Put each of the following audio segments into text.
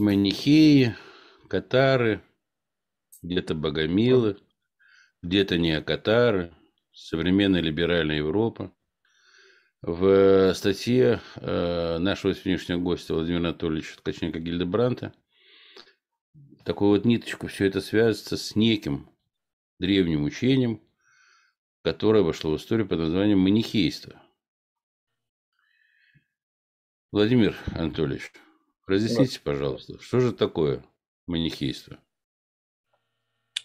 Манихеи, катары, где-то богомилы, где-то неокатары, современная либеральная Европа. В статье э, нашего сегодняшнего гостя Владимира Анатольевича Ткаченко Гильдебранта такую вот ниточку все это связывается с неким древним учением, которое вошло в историю под названием манихейство. Владимир Анатольевич, разъясните, пожалуйста, что же такое манихейство?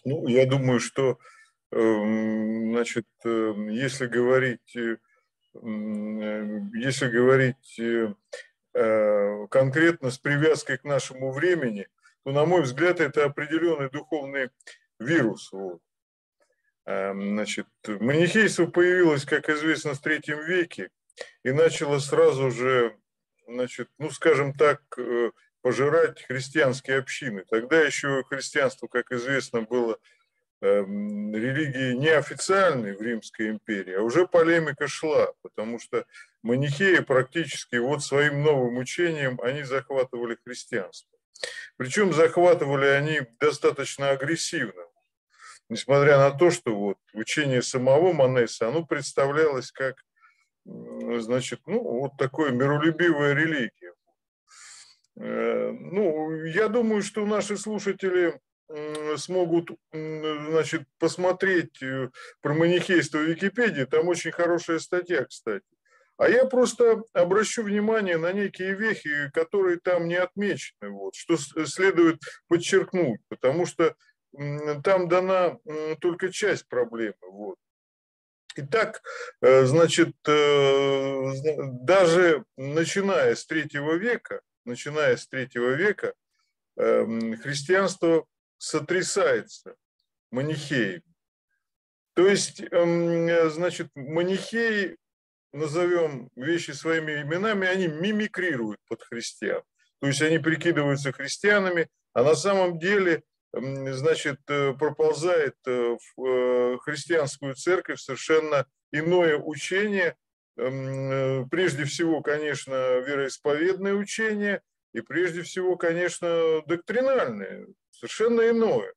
Ну, я думаю, что, эм, значит, эм, если говорить, э, э, если говорить э, конкретно с привязкой к нашему времени, то, на мой взгляд, это определенный духовный вирус. Вот. Эм, значит, манихейство появилось, как известно, в третьем веке и начало сразу же, значит, ну, скажем так, э, пожирать христианские общины. Тогда еще христианство, как известно, было эм, религией неофициальной в Римской империи, а уже полемика шла, потому что манихеи практически вот своим новым учением они захватывали христианство. Причем захватывали они достаточно агрессивно. Несмотря на то, что вот учение самого Манеса, оно представлялось как, значит, ну, вот такое миролюбивая религия. Э, ну, я думаю, что наши слушатели смогут, значит, посмотреть э, про манихейство в Википедии. Там очень хорошая статья, кстати. А я просто обращу внимание на некие вехи, которые там не отмечены, вот, что следует подчеркнуть, потому что там дана только часть проблемы. Вот. Итак, э, значит, э, даже начиная с третьего века, начиная с третьего века, эм, христианство сотрясается манихеями. То есть, эм, значит, манихеи назовем вещи своими именами, они мимикрируют под христиан. То есть они прикидываются христианами, а на самом деле, значит, э, проползает э, в э, христианскую церковь совершенно иное учение, прежде всего, конечно, вероисповедное учение, и прежде всего, конечно, доктринальное, совершенно иное.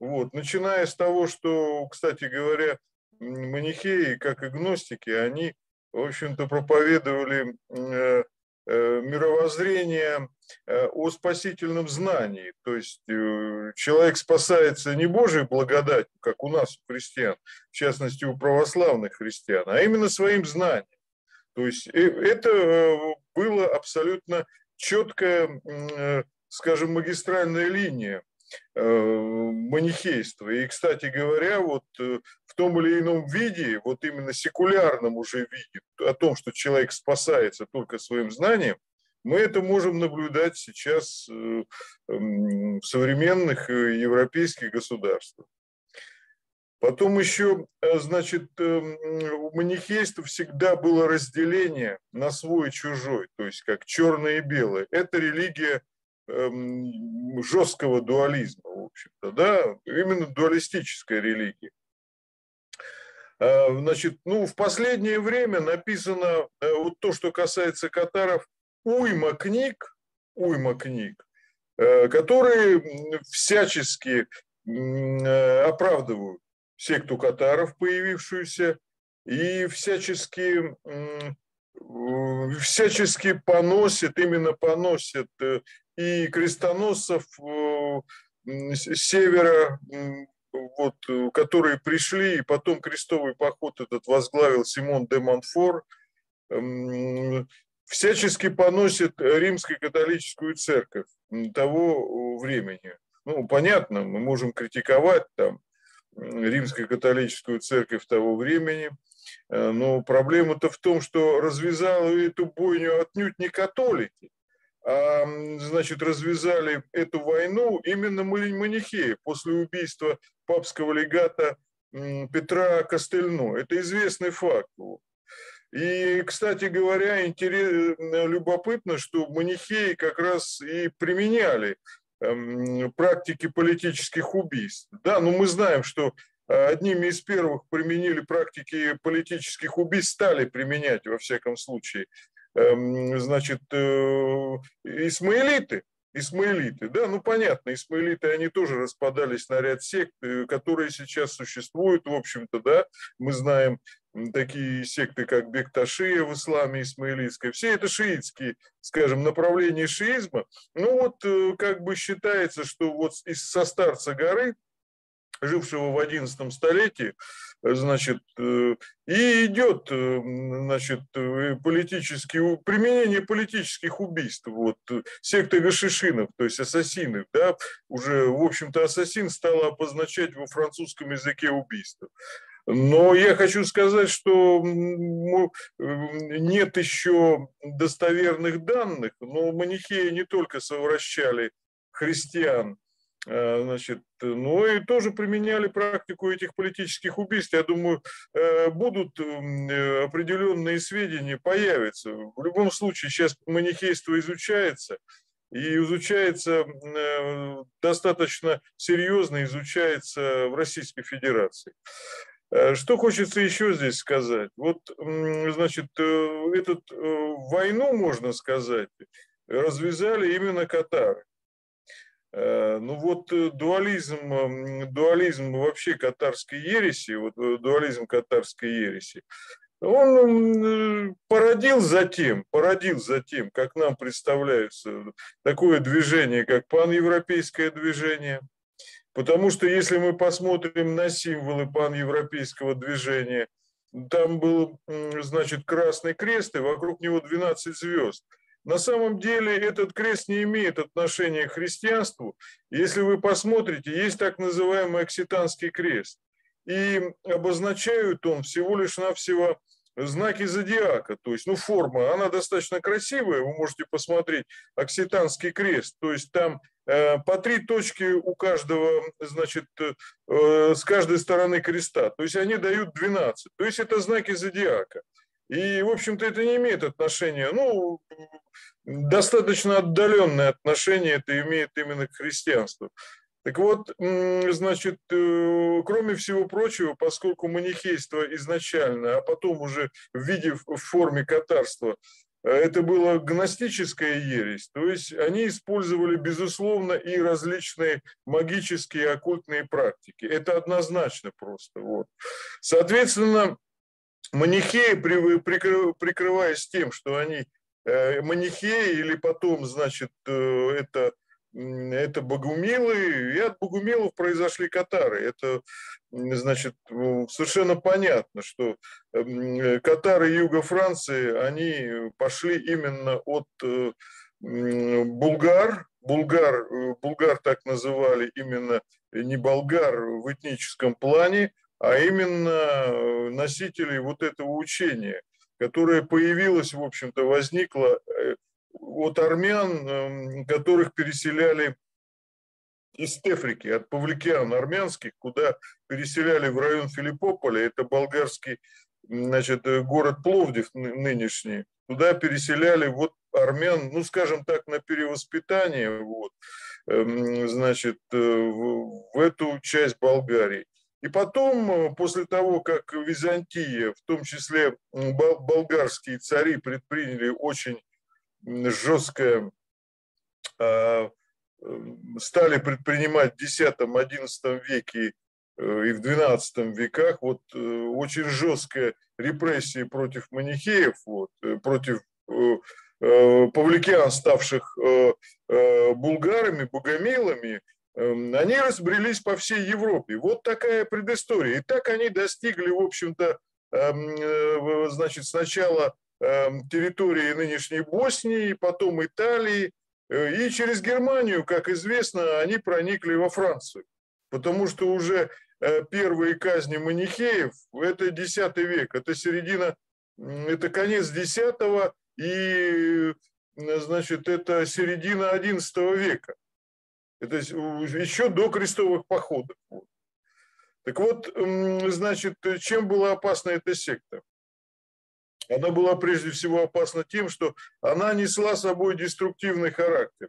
Вот. Начиная с того, что, кстати говоря, манихеи, как и гностики, они в общем-то, проповедовали мировоззрение э, о спасительном знании. То есть человек спасается не Божьей благодатью, как у нас, у христиан, в частности, у православных христиан, а именно своим знанием. То есть это было абсолютно четкая, скажем, магистральная линия Э, манихейства. И, кстати говоря, вот э, в том или ином виде, вот именно секулярном уже виде, о том, что человек спасается только своим знанием, мы это можем наблюдать сейчас э, в современных европейских государствах. Потом еще, значит, у манихейства всегда было разделение на свой и чужой, то есть как черное и белое. Это религия Эм, жесткого дуализма, в общем-то, да, именно дуалистическая религия. А, значит, ну, в последнее время написано, э, вот то, что касается катаров, уйма книг, уйма книг, э, которые всячески э, оправдывают секту катаров, появившуюся, и всячески, всячески поносят, именно поносят и крестоносцев э, севера, вот, которые пришли, и потом крестовый поход этот возглавил Симон де Монфор, всячески поносит римскую католическую церковь того времени. Ну, понятно, мы можем критиковать там римскую католическую церковь того времени, э, но проблема-то в том, что развязала эту бойню отнюдь не католики, значит, развязали эту войну именно манихеи после убийства папского легата Петра Костельно. Это известный факт. И, кстати говоря, интерес, любопытно, что манихеи как раз и применяли практики политических убийств. Да, но мы знаем, что одними из первых применили практики политических убийств, стали применять, во всяком случае, Эм, значит, э, исмаилиты. исмаилиты. Да, ну понятно, исмаилиты, они тоже распадались на ряд сект, э, которые сейчас существуют, в общем-то, да, мы знаем такие секты, как Бекташия в исламе исмаилитской, все это шиитские, скажем, направления шиизма. Ну вот э, как бы считается, что вот из со старца горы, жившего в XI столетии, значит, э, и идет, э, значит, политический, применение политических убийств, вот, секты гашишинов, то есть ассасинов, да, уже, в общем-то, ассасин стало обозначать во французском языке убийство. Но я хочу сказать, что нет еще достоверных данных, но манихеи не только совращали христиан, значит, но и тоже применяли практику этих политических убийств. Я думаю, э, будут э, определенные сведения, появятся. В любом случае, сейчас манихейство изучается, и изучается э, достаточно серьезно, изучается в Российской Федерации. Э, что хочется еще здесь сказать? Вот, значит, э, эту э, войну, можно сказать, развязали именно катары. Ну вот дуализм, дуализм вообще катарской ереси, вот дуализм катарской ереси, он породил затем, породил затем, как нам представляется, такое движение, как паневропейское движение – Потому что если мы посмотрим на символы паневропейского движения, там был, значит, красный крест, и вокруг него 12 звезд. На самом деле этот крест не имеет отношения к христианству. Если вы посмотрите, есть так называемый окситанский крест. И обозначают он всего лишь навсего знаки зодиака, то есть, ну, форма, она достаточно красивая, вы можете посмотреть, окситанский крест, то есть там Э, по три точки у каждого, значит, э, с каждой стороны креста. То есть они дают 12. То есть это знаки зодиака. И, в общем-то, это не имеет отношения, ну, достаточно отдаленное отношение это имеет именно к христианству. Так вот, значит, э, кроме всего прочего, поскольку манихейство изначально, а потом уже в виде, в форме катарства это была гностическая ересь, то есть они использовали, безусловно, и различные магические оккультные практики. Это однозначно просто. Вот. Соответственно, манихеи, прикрываясь тем, что они э, манихеи или потом, значит, э, это это богумилы, и от богумилов произошли катары. Это, значит, совершенно понятно, что катары юга Франции, они пошли именно от э, булгар, булгар, булгар так называли именно не болгар в этническом плане, а именно э, носителей вот этого учения, которое появилось, в общем-то, возникло от армян, эм, которых переселяли из Тефрики, от павликиан армянских, куда переселяли в район Филиппополя, это болгарский значит, э, город Пловдив нынешний, туда переселяли вот армян, ну, скажем так, на перевоспитание, вот, эм, значит, э, в эту часть Болгарии. И потом, э, после того, как Византия, в том числе болгарские цари предприняли очень жесткое а, стали предпринимать в X-XI веке э, и в XII веках вот э, очень жесткая репрессии против манихеев, вот, против павликиан, ставших булгарами, богомилами, эм, они разбрелись по всей Европе. Вот такая предыстория. И так они достигли, в общем-то, эм, значит, сначала Эм, территории нынешней Боснии, потом Италии, э, и через Германию, как известно, они проникли во Францию. Потому что уже э, первые казни манихеев – это X век, это середина, это конец X и, значит, это середина XI века. Это еще до крестовых походов. Так вот, значит, чем была опасна эта секта? она была прежде всего опасна тем, что она несла собой деструктивный характер.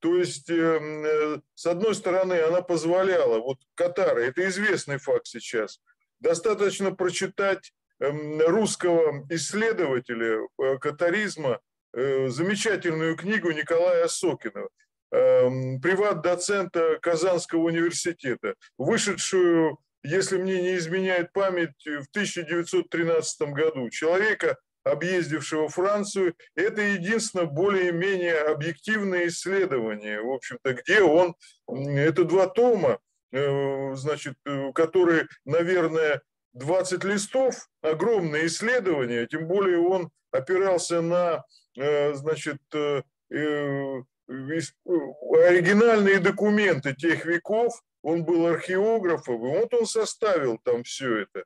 То есть, эм, э, с одной стороны, она позволяла, вот Катары, это известный факт сейчас, достаточно прочитать эм, русского исследователя э, катаризма, э, замечательную книгу Николая Сокинова. Эм, приват-доцента Казанского университета, вышедшую, если мне не изменяет память, в 1913 году. Человека, объездившего Францию, это единственное более-менее объективное исследование, в общем-то, где он, это два тома, э, значит, э, которые, наверное, 20 листов, огромное исследование, тем более он опирался на, э, значит, оригинальные документы тех веков, он был археографом, и вот он составил там все это.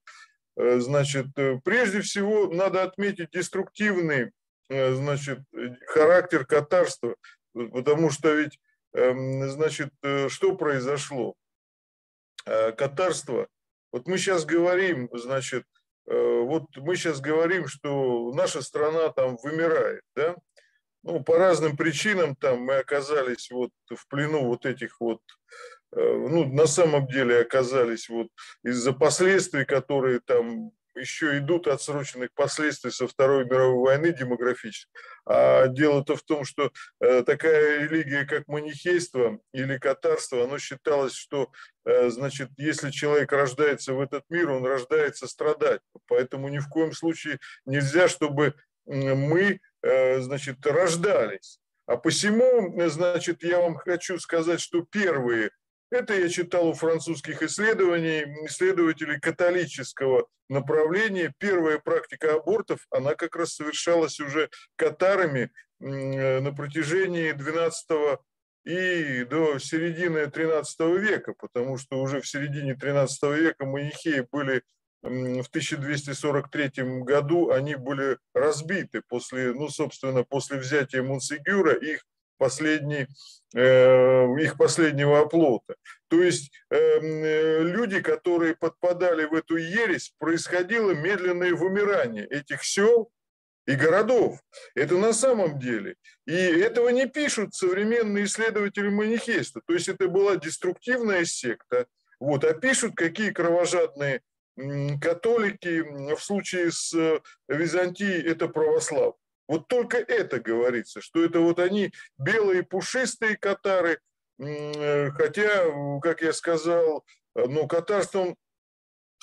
Э, значит, э, прежде всего надо отметить деструктивный, э, значит, характер катарства, потому что ведь, эм, значит, что произошло? Катарство. Вот мы сейчас говорим, значит, вот мы сейчас говорим, что наша страна там вымирает, да? Ну, по разным причинам там мы оказались вот в плену вот этих вот Э, ну, на самом деле оказались вот из-за последствий, которые там еще идут отсроченных последствий со Второй мировой войны демографических. А дело-то в том, что э, такая религия, как манихейство или катарство, оно считалось, что, э, значит, если человек рождается в этот мир, он рождается страдать. Поэтому ни в коем случае нельзя, чтобы мы, значит, рождались. А посему, значит, я вам хочу сказать, что первые это я читал у французских исследований, исследователей католического направления. Первая практика абортов, она как раз совершалась уже катарами э, на протяжении 12 и до середины 13 века, потому что уже в середине 13 века манихеи были в 1243 году они были разбиты после, ну, собственно, после взятия Монсегюра, их последний, э, их последнего оплота. То есть эм, э, люди, которые подпадали в эту ересь, происходило медленное вымирание этих сел и городов. Это на самом деле. И этого не пишут современные исследователи манихейства. То есть это была деструктивная секта, вот, а пишут, какие кровожадные католики в случае с э, Византией это православ. Вот только это говорится, что это вот они белые пушистые катары, э, хотя, как я сказал, ну, катарством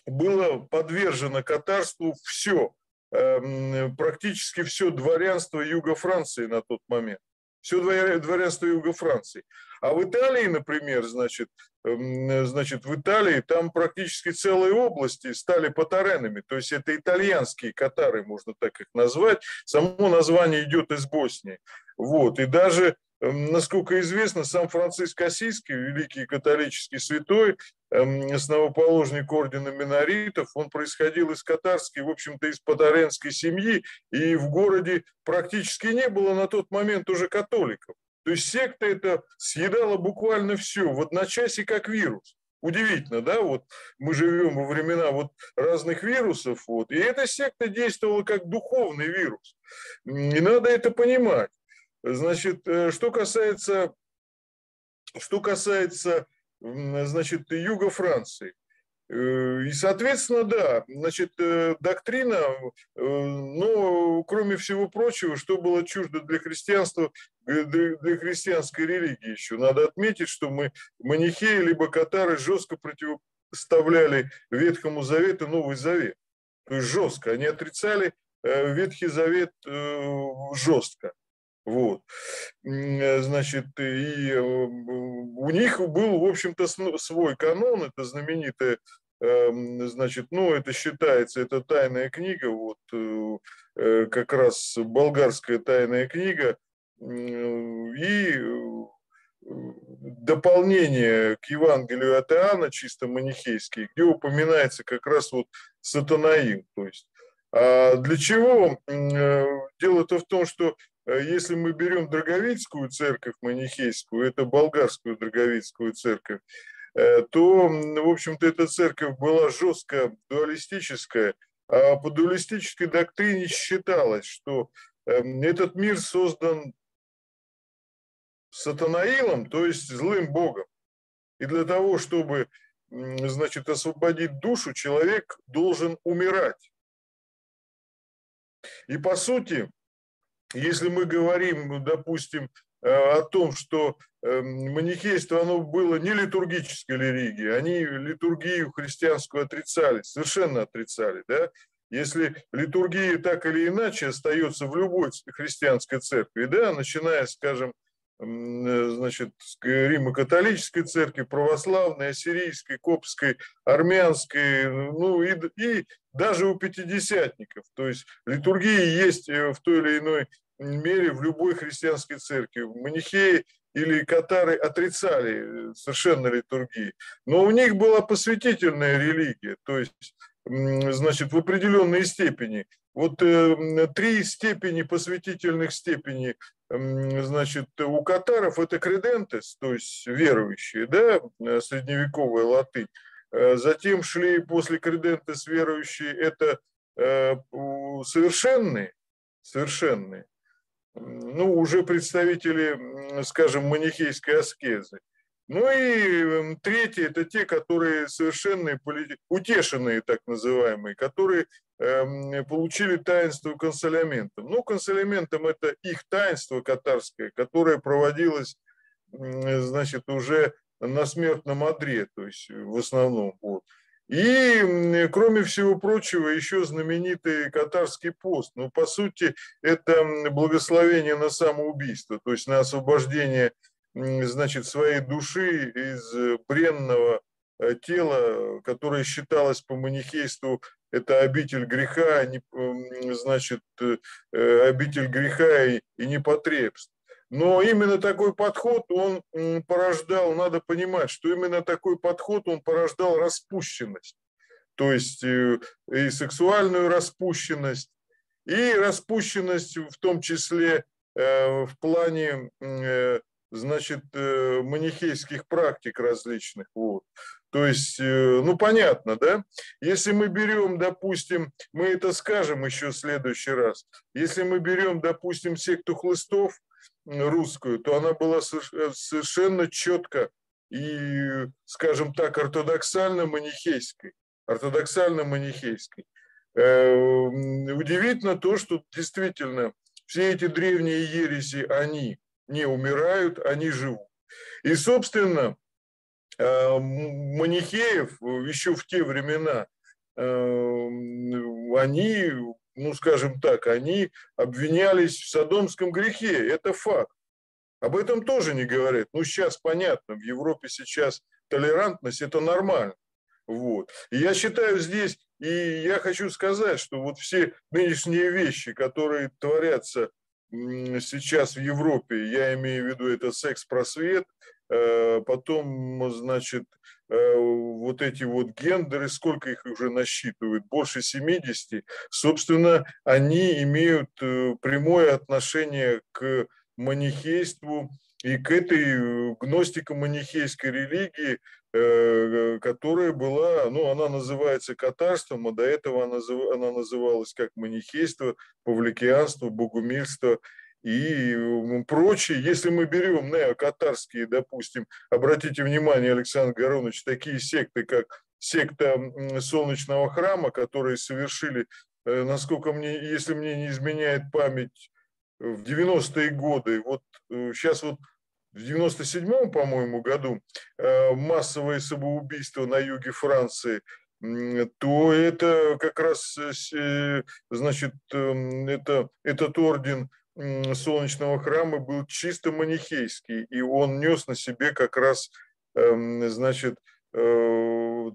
было подвержено катарству все, практически все дворянство Юга Франции на тот момент все дворянство Юга Франции. А в Италии, например, значит, эм, значит, в Италии там практически целые области стали патаренами, то есть это итальянские катары, можно так их назвать. Само название идет из Боснии. Вот. И даже Эм, насколько известно, сам Франциск Осийский, великий католический святой, основоположник ордена миноритов, он происходил из катарской, в общем-то, из патаренской семьи, и в городе практически не было на тот момент уже католиков. То есть секта это съедала буквально все, в одночасье как вирус. Удивительно, да, вот мы живем во времена вот разных вирусов, вот, и эта секта действовала как духовный вирус. И надо это понимать. Значит, э, что касается, что касается значит, юга Франции. Э, и, соответственно, да, значит, э, доктрина, но, кроме всего прочего, что было чуждо для христианства, для христианской религии еще. Надо отметить, что мы, манихеи либо катары, жестко противоставляли Ветхому Завету Новый Завет. То есть жестко. Они отрицали Ветхий Завет жестко. Вот. Э, значит, и э, у них был, в общем-то, свой канон, это знаменитая эм, значит, ну, это считается, это тайная книга, вот э, как раз болгарская тайная книга, и дополнение к Евангелию от Иоанна, чисто манихейский, где упоминается как раз вот сатанаим, то есть а для чего? Дело-то в том, что если мы берем Драговицкую церковь манихейскую, это болгарскую Драговицкую церковь, э, то, в общем-то, эта церковь была жестко дуалистическая, а по дуалистической доктрине считалось, что эм, этот мир создан сатанаилом, то есть злым богом. И для того, чтобы, значит, освободить душу, человек должен умирать. И по сути, если мы говорим, допустим, э, о том, что эм, манихейство, оно было не литургической религией, они литургию христианскую отрицали, совершенно отрицали, да, если литургия так или иначе остается в любой христианской церкви, да, начиная, скажем, значит, Римо-католической церкви, православной, ассирийской, коптской, армянской, ну и, и даже у пятидесятников. То есть литургия есть э, в той или иной мере в любой христианской церкви. Манихеи или катары отрицали э, совершенно литургии. Но у них была посвятительная религия, то есть, значит, в определенной степени. Вот э, три степени посвятительных степеней значит, у катаров это кредентес, то есть верующие, да, э, средневековая латынь. Э, затем шли после кредентес верующие, это э, совершенные, совершенные, ну, уже представители, скажем, манихейской аскезы. Ну и третье – это те, которые совершенные, утешенные так называемые, которые Эм, получили таинство консоляментом. Ну, консоляментом это их таинство катарское, которое проводилось, значит, уже на смертном одре, то есть в основном. Вот. И, кроме всего прочего, еще знаменитый катарский пост. Ну, по сути, это благословение на самоубийство, то есть на освобождение, значит, своей души из бренного э, тела, которое считалось по манихейству это обитель греха, значит, э, э, обитель греха и, и непотребств. Но именно такой подход, он порождал, надо понимать, что именно такой подход, он порождал распущенность. То есть и сексуальную распущенность, и распущенность в том числе в плане значит, манихейских практик различных. Вот. То есть, э, ну понятно, да? Если мы берем, допустим, мы это скажем еще в следующий раз, если мы берем, допустим, секту хлыстов русскую, то она была э, совершенно четко и, скажем так, ортодоксально-манихейской. Ортодоксально-манихейской. Э, удивительно то, что действительно все эти древние ереси, они не умирают, они живут. И, собственно, манихеев еще в те времена, э, они, ну скажем так, они обвинялись в садомском грехе, это факт. Об этом тоже не говорят. Ну, сейчас понятно, в Европе сейчас толерантность – это нормально. Вот. И я считаю здесь, и я хочу сказать, что вот все нынешние вещи, которые творятся сейчас в Европе, я имею в виду это секс-просвет, Э, потом, значит, э, вот эти вот гендеры, сколько их уже насчитывают, больше 70, собственно, они имеют э, прямое отношение к манихейству и к этой гностико-манихейской религии, которая была, ну, она называется катарством, а до этого она, она называлась как манихейство, павликианство, богумильство и прочие. Если мы берем неокатарские, допустим, обратите внимание, Александр Горонович, такие секты, как секта Солнечного храма, которые совершили, э, насколько мне, если мне не изменяет память, в 90-е годы, вот сейчас э, вот в 97-м, по-моему, году э, массовое самоубийство на юге Франции, то это как раз, значит, эм, это, этот орден солнечного храма был чисто манихейский, и он нес на себе как раз, эм, значит, э,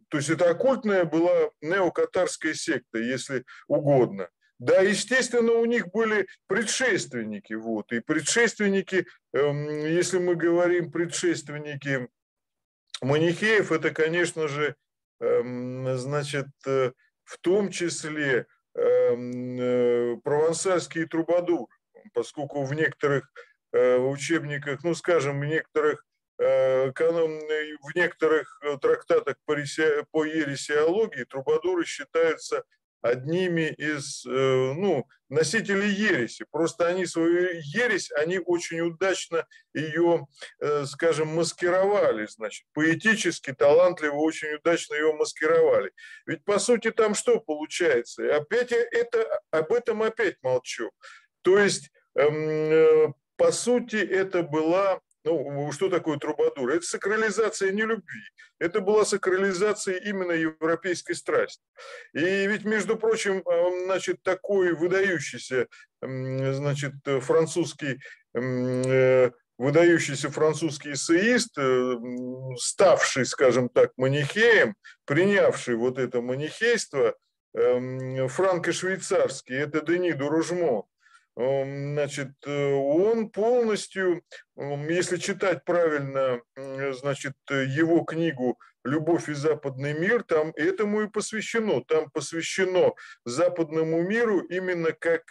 то есть это оккультная была неокатарская секта, если угодно. Да, естественно, у них были предшественники, вот, и предшественники, эм, если мы говорим предшественники манихеев, это, конечно же, эм, значит, э, в том числе э, провансальские трубадуры поскольку в некоторых э, учебниках, ну, скажем, в некоторых э, в некоторых э, трактатах по ересиологии трубадуры считаются одними из ну, носителей ереси. Просто они свою ересь, они очень удачно ее, скажем, маскировали, значит, поэтически, талантливо, очень удачно ее маскировали. Ведь, по сути, там что получается? Опять это, об этом опять молчу. То есть по сути, это была Ну, что такое трубадур? Это сакрализация не любви. Это была сакрализация именно европейской страсти. И ведь, между прочим, э, значит, такой выдающийся, значит, французский э, выдающийся французский эссеист, э, ставший, скажем так, манихеем, принявший вот это манихейство, франко-швейцарский, это Дени Дуружмо, значит, э, он полностью, если читать правильно, значит, его книгу «Любовь и западный мир», там этому и посвящено. Там посвящено западному миру именно как,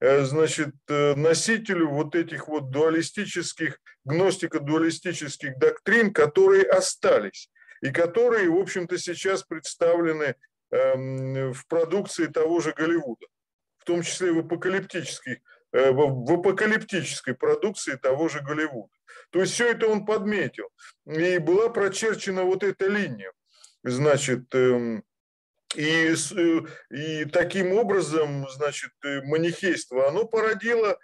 э, значит, э, носителю вот этих вот дуалистических, гностико-дуалистических доктрин, которые остались и которые, в общем-то, сейчас представлены в продукции того же Голливуда том числе в апокалиптической, э, в апокалиптической продукции того же Голливуда. То есть все это он подметил. И была прочерчена вот эта линия. Значит, эм, и, э, и таким образом, значит, э, манихейство, оно породило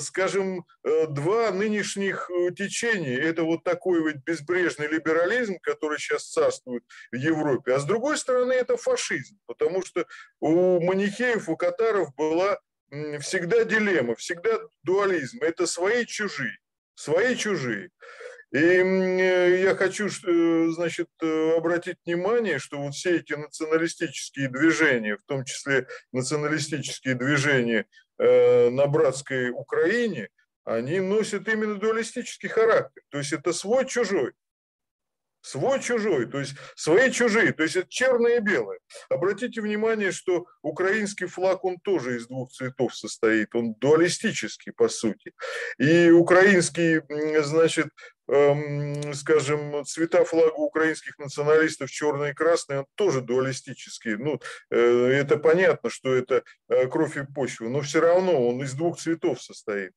скажем, э, два нынешних э, течения. Это вот такой вот безбрежный либерализм, который сейчас царствует в Европе, а с другой стороны это фашизм, потому что у манихеев, у катаров была всегда дилемма, всегда дуализм. Это свои чужие, свои чужие. И я хочу, значит, обратить внимание, что вот все эти националистические движения, в том числе националистические движения Э, на братской Украине, они носят именно дуалистический характер. То есть это свой-чужой. Свой-чужой, то есть свои чужие, то есть это черное и белое. Обратите внимание, что украинский флаг, он тоже из двух цветов состоит, он дуалистический по сути. И украинский, значит, эм, скажем, цвета флага украинских националистов черный и красный, он тоже дуалистический. Ну, э, это понятно, что это э, кровь и почва, но все равно он из двух цветов состоит.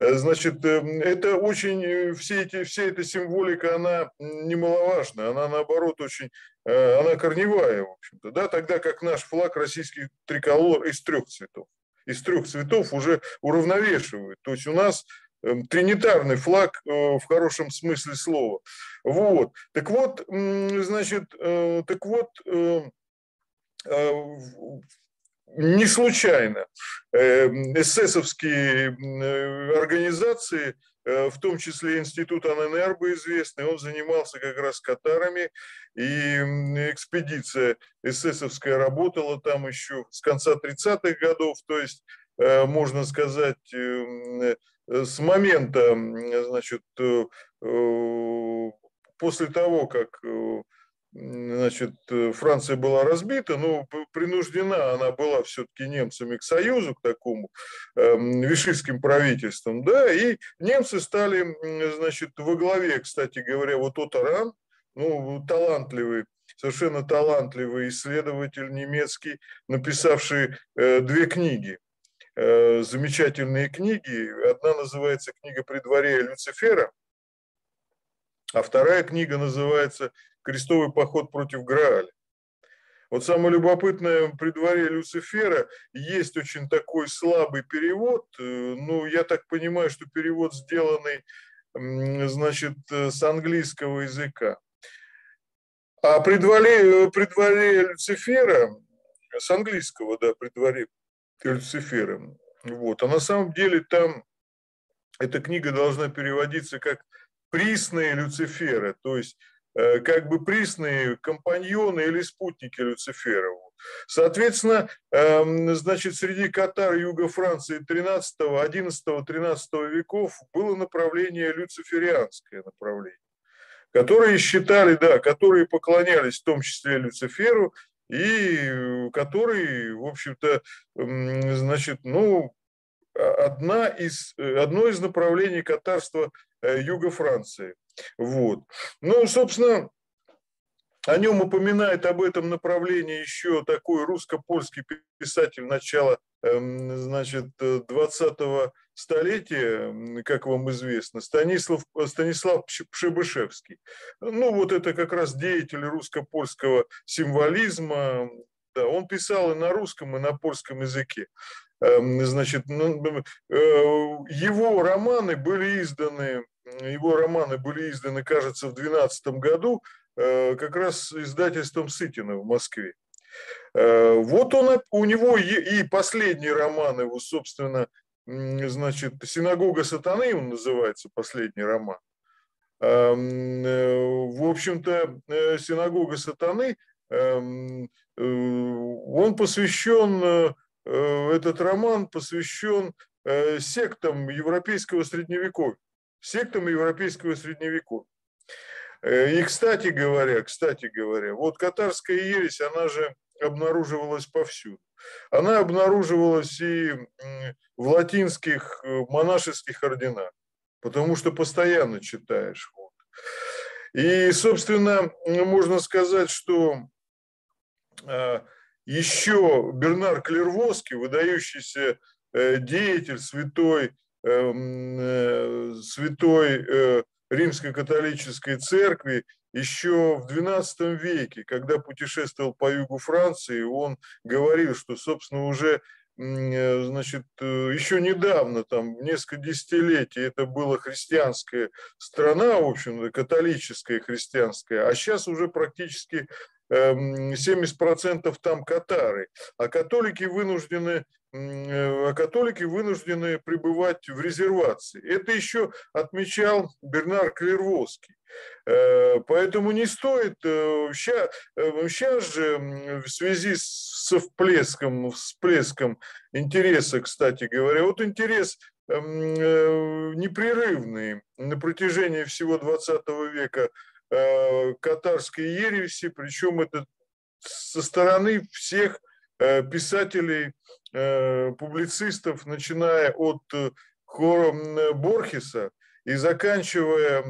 Э, значит, это очень, все эти, вся эта символика, она немаловажна, она наоборот очень, она корневая, в общем-то, да, тогда как наш флаг российский триколор из трех цветов, из трех цветов уже уравновешивают. То есть у нас Эм, тринитарный флаг э, в хорошем смысле слова. Вот. Так вот, значит, э, так вот, э, не случайно. Эсэсовские организации, в том числе Институт Аненербо известный, он занимался как раз катарами, и экспедиция эсэсовская работала там еще с конца 30-х годов, то есть, можно сказать, Э, с момента, значит, э, э, после того, как значит, Франция была разбита, но принуждена она была все-таки немцами к союзу, к такому э, вишистским правительствам, да, и немцы стали, значит, во главе, кстати говоря, вот Отаран, ну, талантливый, совершенно талантливый исследователь немецкий, написавший э, две книги Э, замечательные книги. Одна называется «Книга при дворе Люцифера», а вторая книга называется «Крестовый поход против Грааля». Вот самое любопытное, при дворе Люцифера есть очень такой слабый перевод, э, ну, я так понимаю, что перевод сделанный, значит, э, с английского языка. А при дворе, при дворе Люцифера, с английского, да, при дворе Люцифером. Вот. А на самом деле там эта книга должна переводиться как «Присные Люцифера», то есть э, как бы присные компаньоны или спутники Люцифера. Соответственно, эм, значит, среди катар юга Франции 13, 11, 13 веков было направление люциферианское направление, которые считали, да, которые поклонялись в том числе Люциферу и который, в общем-то, значит, ну, одна из, одно из направлений катарства э, юга Франции. Вот. Ну, собственно, о нем упоминает об этом направлении еще такой русско-польский писатель начала значит, 20 столетия, как вам известно, Станислав, Станислав Пшебышевский. Ну, вот это как раз деятель русско-польского символизма. Да, он писал и на русском, и на польском языке. Эм, значит, э, его романы были изданы его романы были изданы, кажется, в 2012 году, как раз издательством Сытина в Москве. Вот он, у него и последний роман его, собственно, значит, «Синагога сатаны» он называется, последний роман. В общем-то, «Синагога сатаны», он посвящен, этот роман посвящен Э, сектам европейского средневековья. Сектам европейского средневековья. Э, и, кстати говоря, кстати говоря, вот катарская ересь, она же обнаруживалась повсюду. Она обнаруживалась и в латинских э, монашеских орденах, потому что постоянно читаешь. Вот. И, собственно, можно сказать, что еще Бернар Клервоский, выдающийся Э, деятель святой, святой э, Римской католической церкви еще в XII веке, когда путешествовал по югу Франции, он говорил, что, собственно, уже значит, еще недавно, там, несколько десятилетий, это была христианская страна, в общем-то, католическая христианская, а сейчас уже практически 70% эм, там катары, а католики вынуждены а католики вынуждены пребывать в резервации. Это еще отмечал Бернар Клервоский. Э, поэтому не стоит сейчас, э, сейчас же в связи с всплеском, всплеском интереса, кстати говоря, вот интерес эм, непрерывный на протяжении всего 20 века катарской ереси, причем это со стороны всех писателей Э, публицистов, начиная от э, Хора Борхеса и заканчивая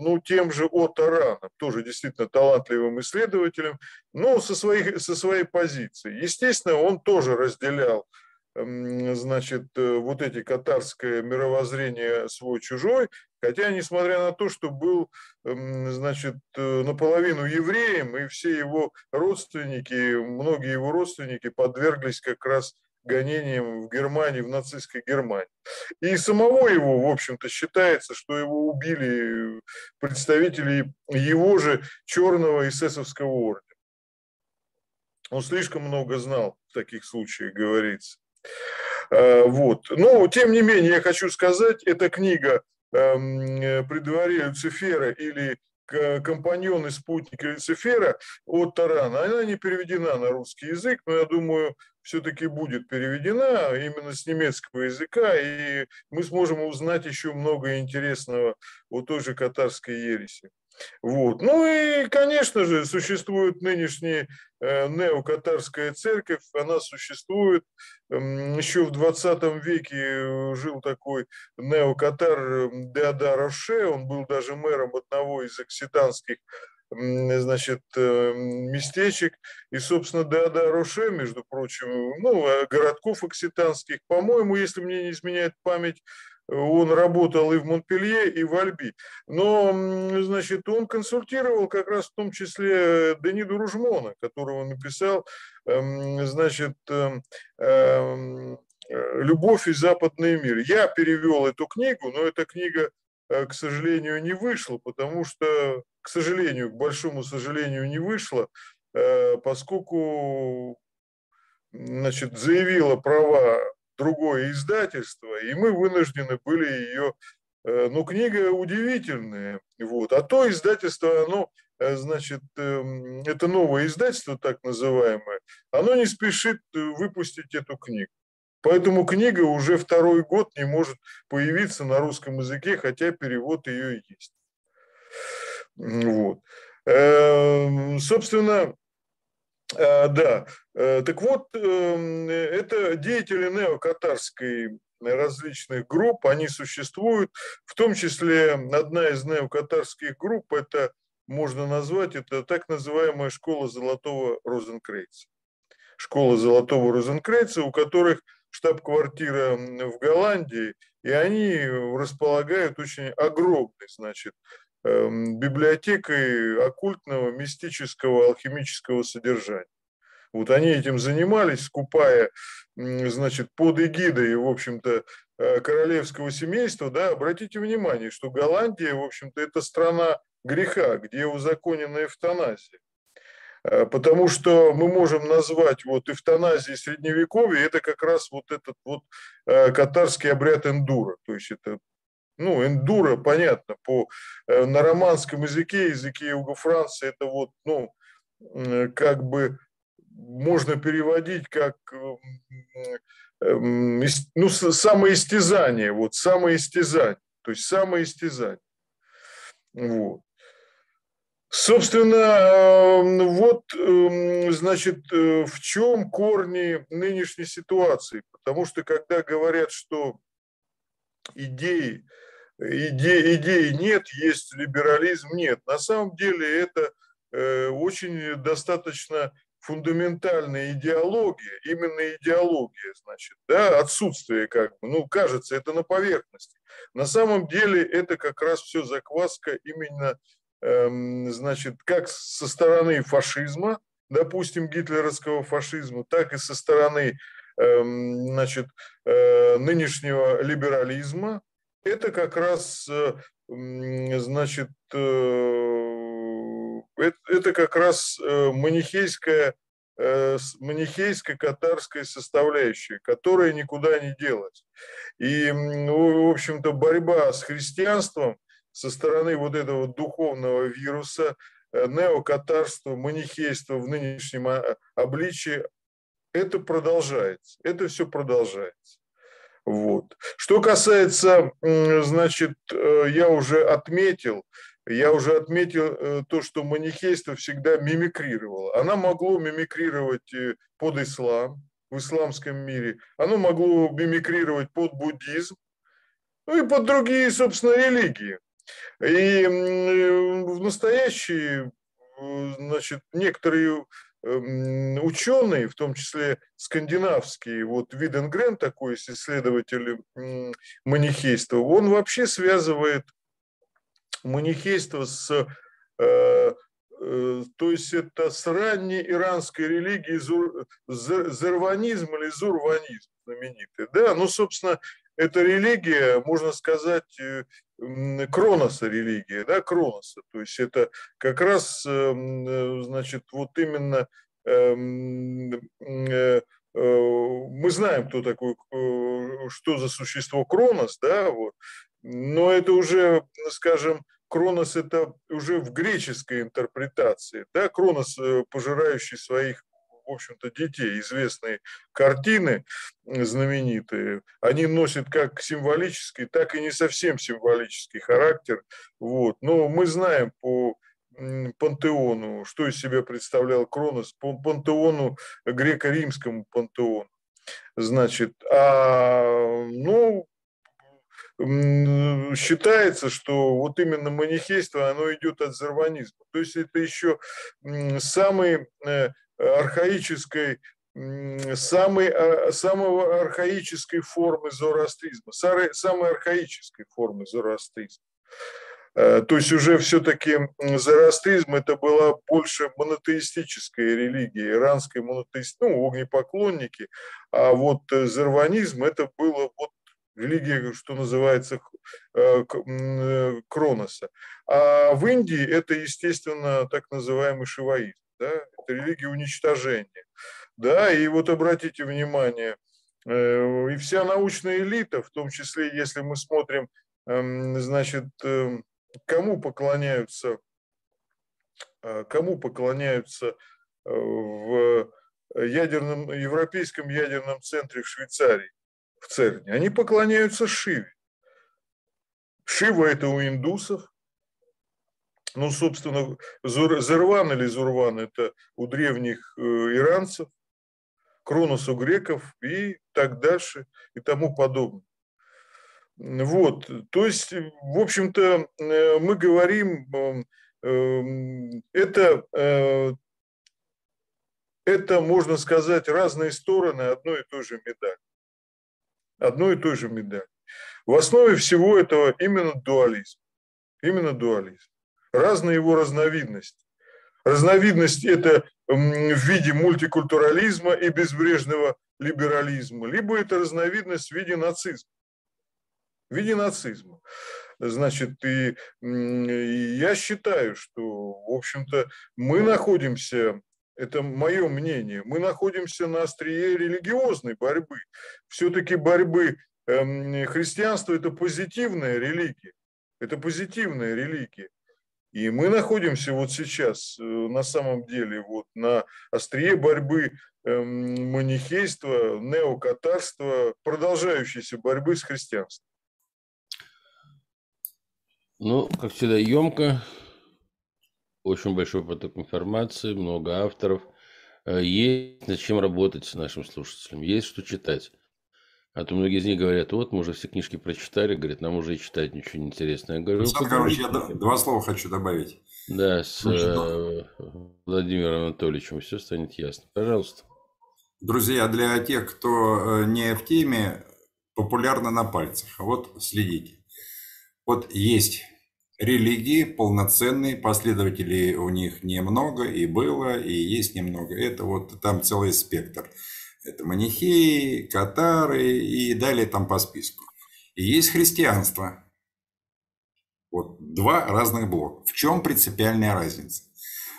ну, тем же Отто Раном, тоже действительно талантливым исследователем, но со своей, со своей позиции. Естественно, он тоже разделял значит, э, вот эти катарское мировоззрение свой-чужой, хотя, несмотря на то, что был, значит, наполовину евреем, и все его родственники, многие его родственники подверглись как раз гонениям в Германии, в нацистской Германии. И самого его, в общем-то, считается, что его убили представители его же черного эсэсовского ордена. Он слишком много знал в таких случаях, говорится. А, вот. Но, тем не менее, я хочу сказать, эта книга эм, «При дворе Люцифера» или компаньоны спутника Люцифера от Тарана, она не переведена на русский язык, но я думаю, все-таки будет переведена именно с немецкого языка, и мы сможем узнать еще много интересного о той же катарской ереси. Вот. Ну и, конечно же, существует нынешняя э, неокатарская церковь, она существует. Еще в 20 веке э, жил такой неокатар Деодар Роше, он был даже мэром одного из окситанских значит, э, местечек. И, собственно, Деодар Роше, между прочим, ну, городков окситанских, по-моему, если мне не изменяет память, он работал и в Монпелье, и в Альби. Но, значит, он консультировал как раз в том числе Дениду Ружмона, которого написал, эм, значит, эм, эм, «Любовь и западный мир». Я перевел эту книгу, но эта книга, э, к сожалению, не вышла, потому что, к сожалению, к большому сожалению, не вышла, э, поскольку значит, заявила права другое издательство, и мы вынуждены были ее... Э, ну, книга удивительная, вот. А то издательство, оно, э, значит, эм, это новое издательство, так называемое, оно не спешит э, выпустить эту книгу. Поэтому книга уже второй год не может появиться на русском языке, хотя перевод ее есть. Вот. Эм, собственно, да, э, так вот, эм, это деятели неокатарской различных групп, они существуют, в том числе одна из неокатарских групп, это можно назвать, это так называемая школа Золотого Розенкрейца. Школа Золотого Розенкрейца, у которых штаб-квартира в Голландии, и они располагают очень огромный, значит, библиотекой оккультного, мистического, алхимического содержания. Вот они этим занимались, скупая, значит, под эгидой, в общем-то, королевского семейства, да, обратите внимание, что Голландия, в общем-то, это страна греха, где узаконена эвтаназия. Потому что мы можем назвать вот эвтаназией средневековья, это как раз вот этот вот катарский обряд эндура. То есть это ну, эндура, понятно, по, э, на романском языке, языке Юга Франции, это вот, ну, как бы можно переводить как эм, ну, самоистязание, вот, самоистязание, то есть самоистязание. Вот. Собственно, эм, вот, эм, значит, э, в чем корни нынешней ситуации? Потому что когда говорят, что идеи идей, идей нет, есть либерализм нет. На самом деле это э, очень достаточно фундаментальная идеология, именно идеология, значит, да, отсутствие как бы, ну, кажется, это на поверхности. На самом деле это как раз все закваска именно, эм, значит, как со стороны фашизма, допустим, гитлеровского фашизма, так и со стороны, эм, значит, э, нынешнего либерализма, это как раз, э, значит, э, это как раз э, манихейская, манихейско-катарская составляющая, которая никуда не делась. И, в общем-то, борьба с христианством со стороны вот этого духовного вируса, неокатарства, манихейства в нынешнем а, обличии, это продолжается, это все продолжается. Вот. Что касается, значит, э, я уже отметил, я уже отметил э, то, что манихейство всегда мимикрировало. Она могло мимикрировать э, под ислам в исламском мире, оно могло мимикрировать под буддизм, ну и под другие, собственно, религии. И в настоящие, значит, некоторые ученые, в том числе скандинавские, вот Виденгрен такой исследователь манихейства, он вообще связывает манихейство с э, э, то есть это с ранней иранской религией зур, зерванизм или зурванизм знаменитый. Да, ну, собственно, эта религия, можно сказать, э, Кроноса религия, да, Кроноса. То есть это как раз, эм, э, значит, вот именно эм, э, мы знаем, кто такой, что за существо Кронос, да, вот, но это уже, скажем, Кронос это уже в греческой интерпретации, да, Кронос, пожирающий своих в общем-то, детей. Известные картины знаменитые, они носят как символический, так и не совсем символический характер. Вот. Но мы знаем по пантеону, что из себя представлял Кронос, по пантеону, греко-римскому пантеону. Значит, а, ну, считается, что вот именно манихейство, оно идет от зерванизма. То есть это еще самый э, архаической, самой, а, самого архаической формы зороастризма, самой архаической формы зороастризма. Э, то есть уже все-таки зороастризм это была больше монотеистическая религия, иранская монотеист, ну, огнепоклонники, а вот э, зерванизм это было вот религия, что называется, э, Кроноса. А в Индии это, естественно, так называемый шиваизм да, это религия уничтожения. Да, и вот обратите внимание, э, и вся научная элита, в том числе, если мы смотрим, эм, значит, эм, кому поклоняются, э, кому поклоняются э, в ядерном, европейском ядерном центре в Швейцарии, в ЦЕРНе, они поклоняются Шиве. Шива – это у индусов, ну, собственно, Зерван или Зурван – это у древних э, иранцев, Кронос у греков и так дальше и тому подобное. Вот, то есть, в общем-то, э, мы говорим, эм, эм, это, э, это, можно сказать, разные стороны одной и той же медали. Одной и той же медали. В основе всего этого именно дуализм. Именно дуализм разные его разновидности. Разновидность это в виде мультикультурализма и безбрежного либерализма, либо это разновидность в виде нацизма. в виде нацизма. Значит, и, и я считаю, что, в общем-то, мы находимся это мое мнение, мы находимся на острие религиозной борьбы. Все-таки борьбы эм, христианство – это позитивная религия. Это позитивная религия. И мы находимся вот сейчас э, на самом деле вот на острие борьбы эм, манихейства, неокатарства, продолжающейся борьбы с христианством. Ну, как всегда, емко, очень большой поток информации, много авторов. Э, есть над чем работать с нашим слушателям, есть что читать. А то многие из них говорят, вот мы уже все книжки прочитали, говорят, нам уже и читать ничего не интересно. Я говорю, Александр Карлович, я два слова хочу добавить. Да, с э, Владимиром Анатольевичем все станет ясно. Пожалуйста. Друзья, для тех, кто э, не в теме, популярно на пальцах. А вот следите. Вот есть религии полноценные, последователей у них немного и было, и есть немного. Это вот там целый спектр. Это манихеи, катары и далее там по списку. И есть христианство. Вот два разных блока. В чем принципиальная разница?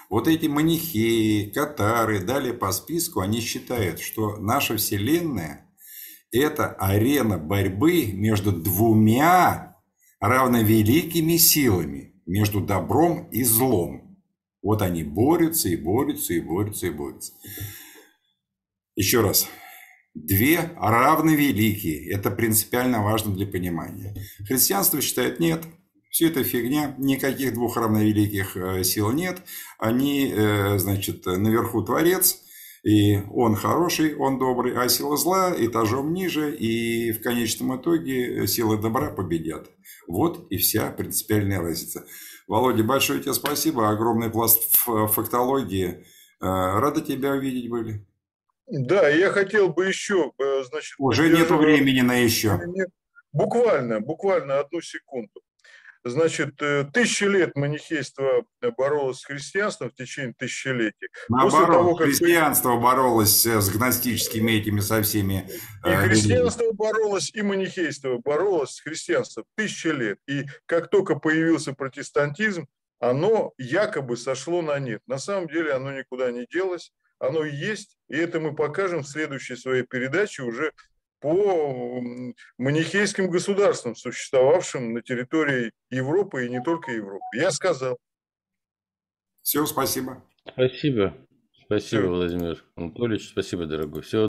Вот эти манихеи, катары, далее по списку, они считают, что наша Вселенная – это арена борьбы между двумя равновеликими силами, между добром и злом. Вот они борются и борются и борются и борются. Еще раз. Две равновеликие. Это принципиально важно для понимания. Христианство считает нет. Все это фигня, никаких двух равновеликих э, сил нет. Они, э, значит, наверху Творец, и он хороший, он добрый, а сила зла этажом ниже, и в конечном итоге силы добра победят. Вот и вся принципиальная разница. Володя, большое тебе спасибо, огромный пласт фактологии. Э, рады тебя увидеть были. Да, я хотел бы еще, э, значит... Уже нет времени на еще. Буквально, буквально одну секунду. Значит, э, тысячи лет манихейство боролось с христианством в течение тысячелетий. Наоборот, После того, как христианство боролось с гностическими этими со всеми... И э, христианство боролось, и манихейство боролось с христианством тысячи лет. И как только появился протестантизм, оно якобы сошло на нет. На самом деле оно никуда не делось оно есть, и это мы покажем в следующей своей передаче уже по манихейским государствам, существовавшим на территории Европы и не только Европы. Я сказал. Все, спасибо. Спасибо. Спасибо, Все. Владимир Анатольевич. Спасибо, дорогой. Все.